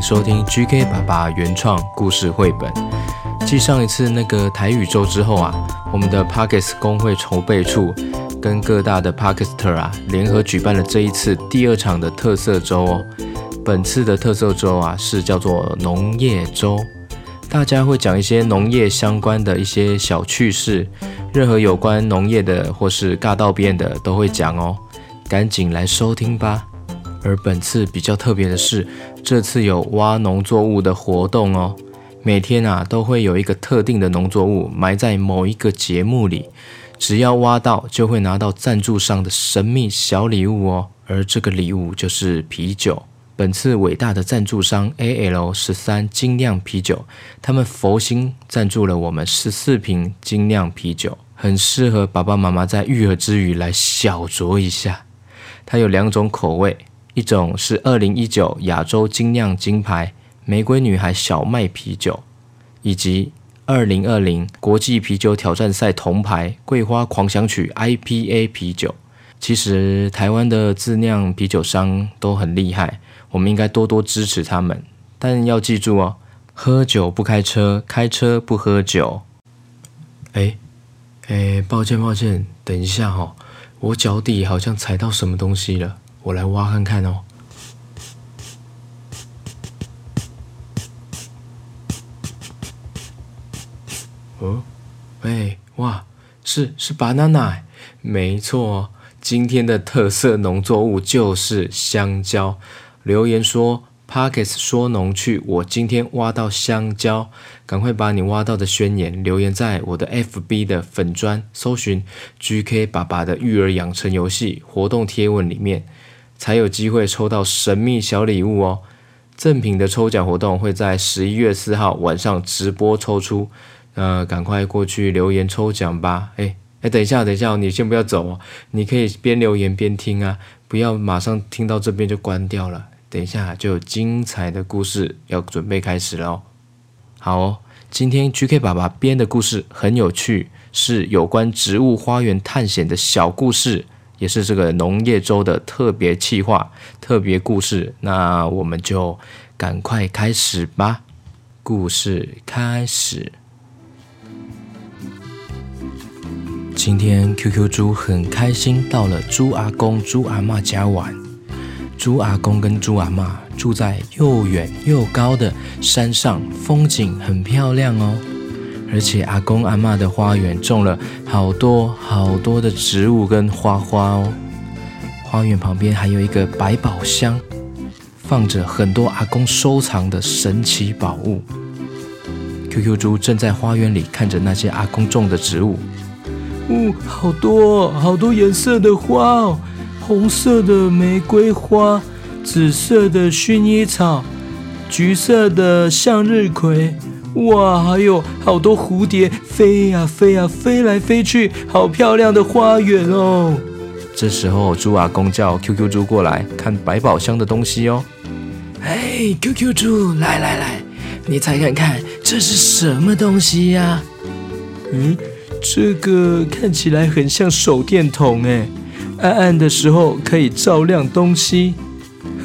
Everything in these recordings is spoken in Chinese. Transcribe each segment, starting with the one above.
收听 GK 爸爸原创故事绘本。继上一次那个台语周之后啊，我们的 Podcast 公会筹备处跟各大的 Podcaster 啊联合举办了这一次第二场的特色周哦。本次的特色周啊是叫做农业周，大家会讲一些农业相关的一些小趣事，任何有关农业的或是尬道边的都会讲哦，赶紧来收听吧。而本次比较特别的是，这次有挖农作物的活动哦。每天啊都会有一个特定的农作物埋在某一个节目里，只要挖到就会拿到赞助商的神秘小礼物哦。而这个礼物就是啤酒。本次伟大的赞助商 AL 十三精酿啤酒，他们佛心赞助了我们十四瓶精酿啤酒，很适合爸爸妈妈在育儿之余来小酌一下。它有两种口味。一种是二零一九亚洲精酿金牌玫瑰女孩小麦啤酒，以及二零二零国际啤酒挑战赛铜牌桂花狂想曲 IPA 啤酒。其实台湾的自酿啤酒商都很厉害，我们应该多多支持他们。但要记住哦，喝酒不开车，开车不喝酒。哎哎，抱歉抱歉，等一下、哦，我脚底好像踩到什么东西了。我来挖看看哦。哦，哎，哇，是是 banana，没错，今天的特色农作物就是香蕉。留言说，Pockets 说农趣，我今天挖到香蕉，赶快把你挖到的宣言留言在我的 FB 的粉砖，搜寻 GK 爸爸的育儿养成游戏活动贴文里面。才有机会抽到神秘小礼物哦！赠品的抽奖活动会在十一月四号晚上直播抽出，呃，赶快过去留言抽奖吧！哎哎，等一下，等一下，你先不要走哦，你可以边留言边听啊，不要马上听到这边就关掉了。等一下就有精彩的故事要准备开始了哦。好哦，今天 GK 爸爸编的故事很有趣，是有关植物花园探险的小故事。也是这个农业周的特别企划、特别故事，那我们就赶快开始吧。故事开始。今天 QQ 猪很开心到了猪阿公、猪阿妈家玩。猪阿公跟猪阿妈住在又远又高的山上，风景很漂亮哦。而且阿公阿嬷的花园种了好多好多的植物跟花花哦，花园旁边还有一个百宝箱，放着很多阿公收藏的神奇宝物。QQ 猪正在花园里看着那些阿公种的植物，哦，好多好多颜色的花哦，红色的玫瑰花，紫色的薰衣草，橘色的向日葵。哇，还有好多蝴蝶飞呀飞呀飞来飞去，好漂亮的花园哦！这时候，猪阿公叫 QQ 猪过来看百宝箱的东西哦。哎，QQ 猪，来来来，你猜看看这是什么东西呀？嗯，这个看起来很像手电筒哎，暗暗的时候可以照亮东西。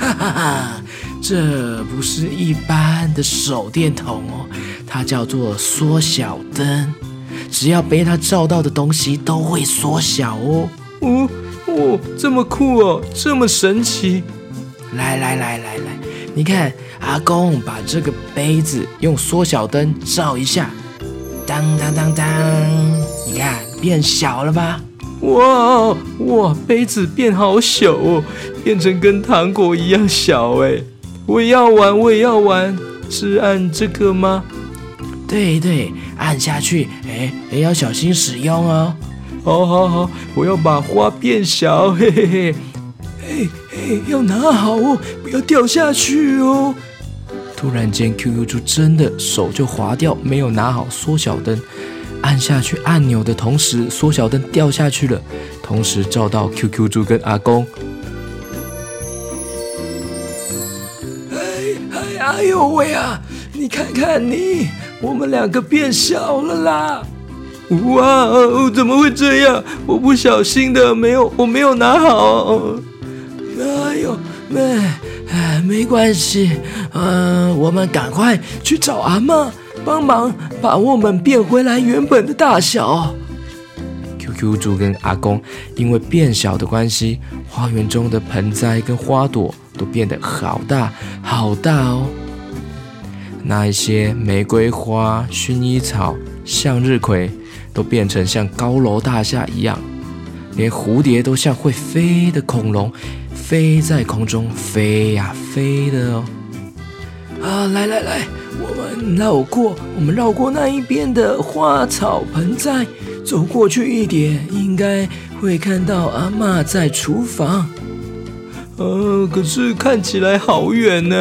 哈哈哈，这不是一般的手电筒哦。它叫做缩小灯，只要被它照到的东西都会缩小哦。哦哦，这么酷哦，这么神奇！来来来来来，你看，阿公把这个杯子用缩小灯照一下，当当当当，你看变小了吧？哇哇，杯子变好小哦，变成跟糖果一样小哎！我也要玩，我也要玩，是按这个吗？对对，按下去，哎，也要小心使用哦。好，好，好，我要把花变小，嘿嘿嘿，嘿嘿，要拿好哦，不要掉下去哦。突然间，QQ 猪真的手就滑掉，没有拿好缩小灯，按下去按钮的同时，缩小灯掉下去了，同时照到 QQ 猪跟阿公。哎哎，哎呦喂啊！你看看你。我们两个变小了啦！哇，怎么会这样？我不小心的，没有，我没有拿好。哎呦，没哎，没关系，嗯、我们赶快去找阿嬷帮忙，把我们变回来原本的大小。QQ 猪跟阿公因为变小的关系，花园中的盆栽跟花朵都变得好大好大哦。那一些玫瑰花、薰衣草、向日葵都变成像高楼大厦一样，连蝴蝶都像会飞的恐龙，飞在空中飞呀飞的哦。啊，来来来，我们绕过，我们绕过那一边的花草盆栽，走过去一点，应该会看到阿嬷在厨房。呃、啊，可是看起来好远呢。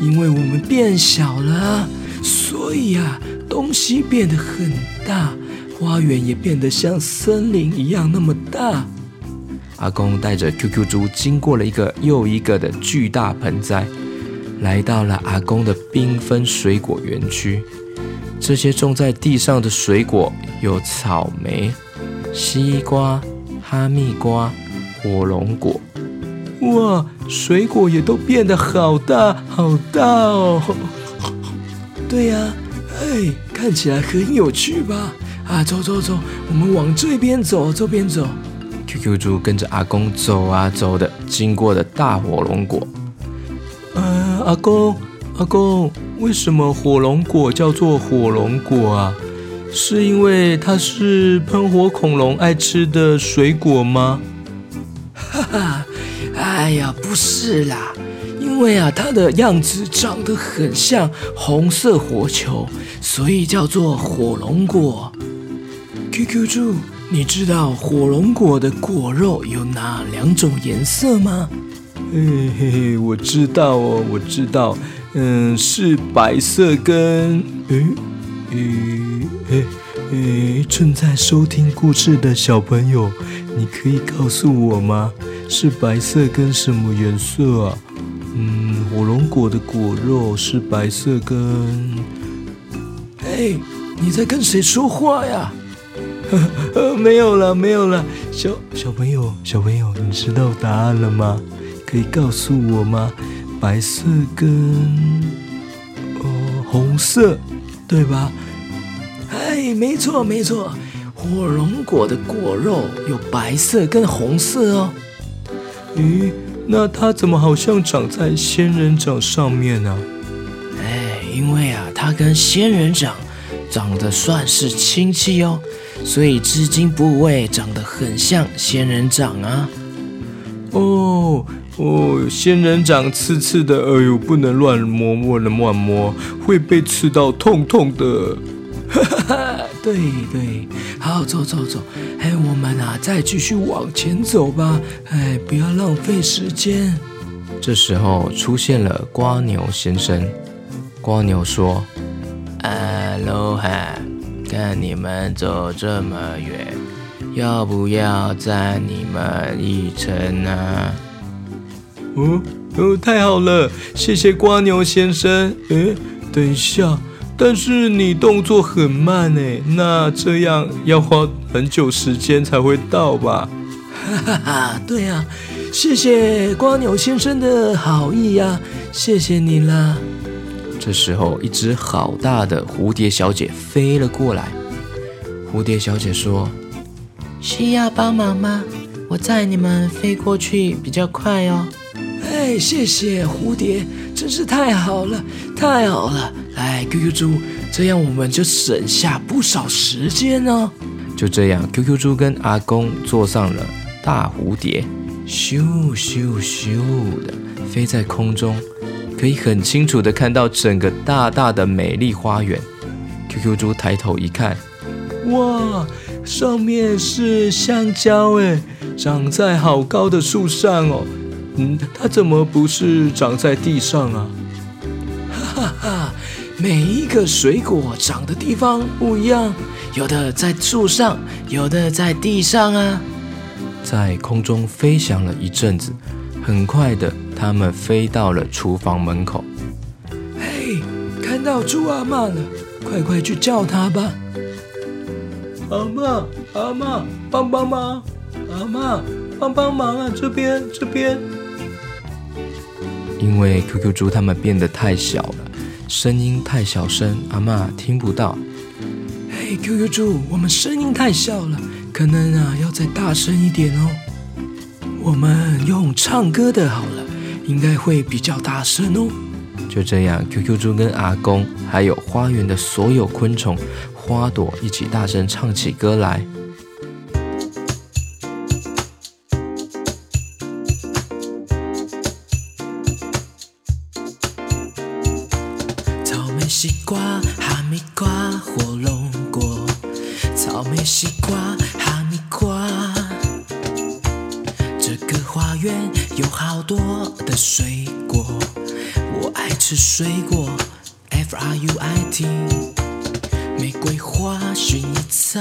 因为我们变小了，所以啊，东西变得很大，花园也变得像森林一样那么大。阿公带着 QQ 猪经过了一个又一个的巨大盆栽，来到了阿公的缤纷水果园区。这些种在地上的水果有草莓、西瓜、哈密瓜、火龙果。哇，水果也都变得好大好大哦！对呀，哎，看起来很有趣吧？啊，走走走，我们往这边走，这边走。QQ 猪跟着阿公走啊走的，经过的大火龙果。呃，阿公，阿公，为什么火龙果叫做火龙果啊？是因为它是喷火恐龙爱吃的水果吗？哈哈。哎呀，不是啦，因为啊，它的样子长得很像红色火球，所以叫做火龙果。QQ 猪，你知道火龙果的果肉有哪两种颜色吗？嘿嘿嘿，我知道哦，我知道，嗯，是白色跟……诶诶诶诶，正在收听故事的小朋友，你可以告诉我吗？是白色跟什么颜色啊？嗯，火龙果的果肉是白色跟……哎，你在跟谁说话呀？呵呵，没有了，没有了。小小朋友，小朋友，你知道答案了吗？可以告诉我吗？白色跟……哦，红色，对吧？哎，没错，没错，火龙果的果肉有白色跟红色哦。咦，那它怎么好像长在仙人掌上面呢？哎，因为啊，它跟仙人掌长得算是亲戚哦，所以至今部位长得很像仙人掌啊。哦哦，仙人掌刺刺的，哎呦，不能乱摸，不能乱摸，会被刺到痛痛的。哈哈，对对，好，走走走，哎，我们啊，再继续往前走吧，哎，不要浪费时间。这时候出现了瓜牛先生，瓜牛说：“阿罗哈，看你们走这么远，要不要载你们一程呢？”哦哦，太好了，谢谢瓜牛先生。哎，等一下。但是你动作很慢诶，那这样要花很久时间才会到吧？哈哈哈，对呀，谢谢蜗牛先生的好意呀，谢谢你啦。这时候，一只好大的蝴蝶小姐飞了过来。蝴蝶小姐说：“需要帮忙吗？我载你们飞过去比较快哦。”哎，谢谢蝴蝶，真是太好了，太好了。来，QQ 猪，这样我们就省下不少时间呢。就这样，QQ 猪跟阿公坐上了大蝴蝶，咻咻咻的飞在空中，可以很清楚的看到整个大大的美丽花园。QQ 猪抬头一看，哇，上面是香蕉哎，长在好高的树上哦。嗯，它怎么不是长在地上啊？哈哈哈。每一个水果长的地方不一样，有的在树上，有的在地上啊。在空中飞翔了一阵子，很快的，他们飞到了厨房门口。嘿，看到猪阿妈了，快快去叫她吧！阿妈，阿妈，帮帮忙！阿妈，帮帮忙啊！这边，这边。因为 QQ 猪他们变得太小了，声音太小声，阿嬷听不到。嘿，QQ 猪，我们声音太小了，可能啊要再大声一点哦。我们用唱歌的好了，应该会比较大声哦。就这样，QQ 猪跟阿公还有花园的所有昆虫、花朵一起大声唱起歌来。瓜、哈密瓜、火龙果。草莓、西瓜、哈密瓜。这个花园有好多的水果。我爱吃水果，F R U I T。玫瑰花、薰衣草、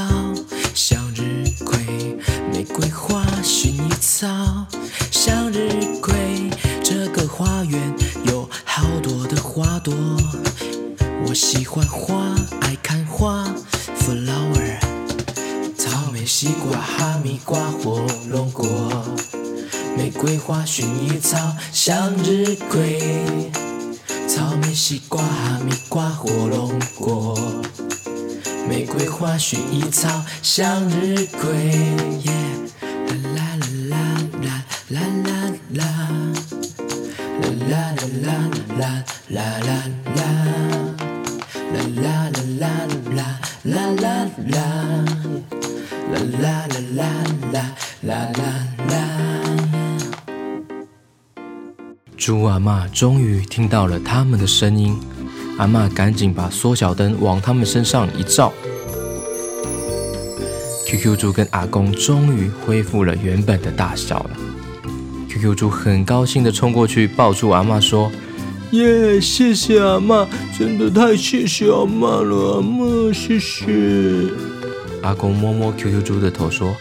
向日葵。玫瑰花、薰衣草、向日葵。这个花园有好多的花朵。我喜欢花，爱看花，flower。草莓、西瓜、哈密瓜、火龙果。玫瑰花、薰衣草、向日葵。草莓、西瓜、哈密瓜、火龙果，玫瑰花、薰衣草、向日葵。啦啦啦啦啦啦啦啦啦啦啦啦啦啦啦啦啦啦啦啦啦啦，啦啦啦啦啦啦啦猪阿嬷终于听到了他们的声音，阿嬷赶紧把缩小灯往他们身上一照，QQ 猪跟阿公终于恢复了原本的大小了。QQ 猪很高兴地冲过去抱住阿嬷说：“耶，谢谢阿嬷，真的太谢谢阿嬷了，阿嬷谢谢。”阿公摸摸 QQ 猪的头说：“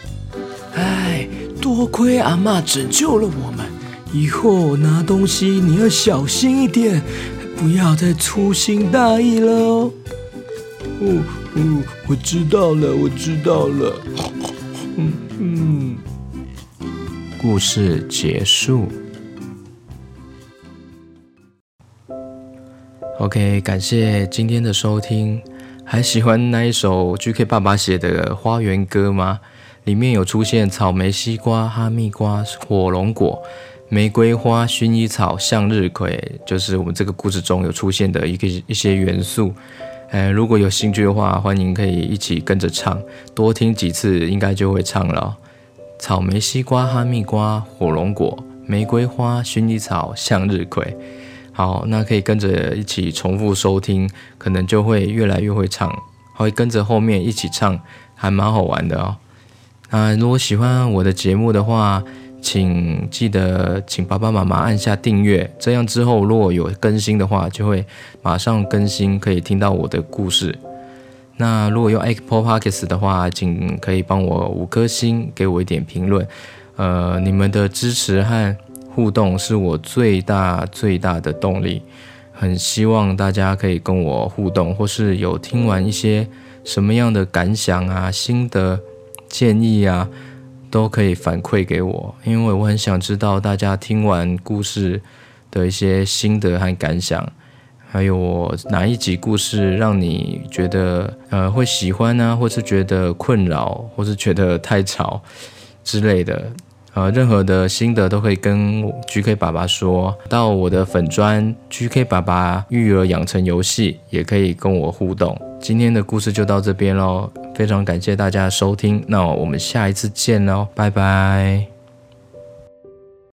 哎，多亏阿嬷拯救了我们。”以后拿东西你要小心一点，不要再粗心大意了哦。哦，哦，我知道了，我知道了。嗯嗯。故事结束。OK，感谢今天的收听。还喜欢那一首 GK 爸爸写的花园歌吗？里面有出现草莓、西瓜、哈密瓜、火龙果。玫瑰花、薰衣草、向日葵，就是我们这个故事中有出现的一个一些元素。呃，如果有兴趣的话，欢迎可以一起跟着唱，多听几次应该就会唱了。草莓、西瓜、哈密瓜、火龙果、玫瑰花、薰衣草、向日葵。好，那可以跟着一起重复收听，可能就会越来越会唱，会跟着后面一起唱，还蛮好玩的哦。那如果喜欢我的节目的话，请记得请爸爸妈妈按下订阅，这样之后如果有更新的话，就会马上更新，可以听到我的故事。那如果用 Apple Podcasts 的话，请可以帮我五颗星，给我一点评论。呃，你们的支持和互动是我最大最大的动力。很希望大家可以跟我互动，或是有听完一些什么样的感想啊、心得、建议啊。都可以反馈给我，因为我很想知道大家听完故事的一些心得和感想，还有我哪一集故事让你觉得呃会喜欢呢？或是觉得困扰，或是觉得太吵之类的，呃，任何的心得都可以跟 GK 爸爸说。到我的粉砖 GK 爸爸育儿养成游戏也可以跟我互动。今天的故事就到这边喽。非常感谢大家的收听，那我们下一次见喽，拜拜。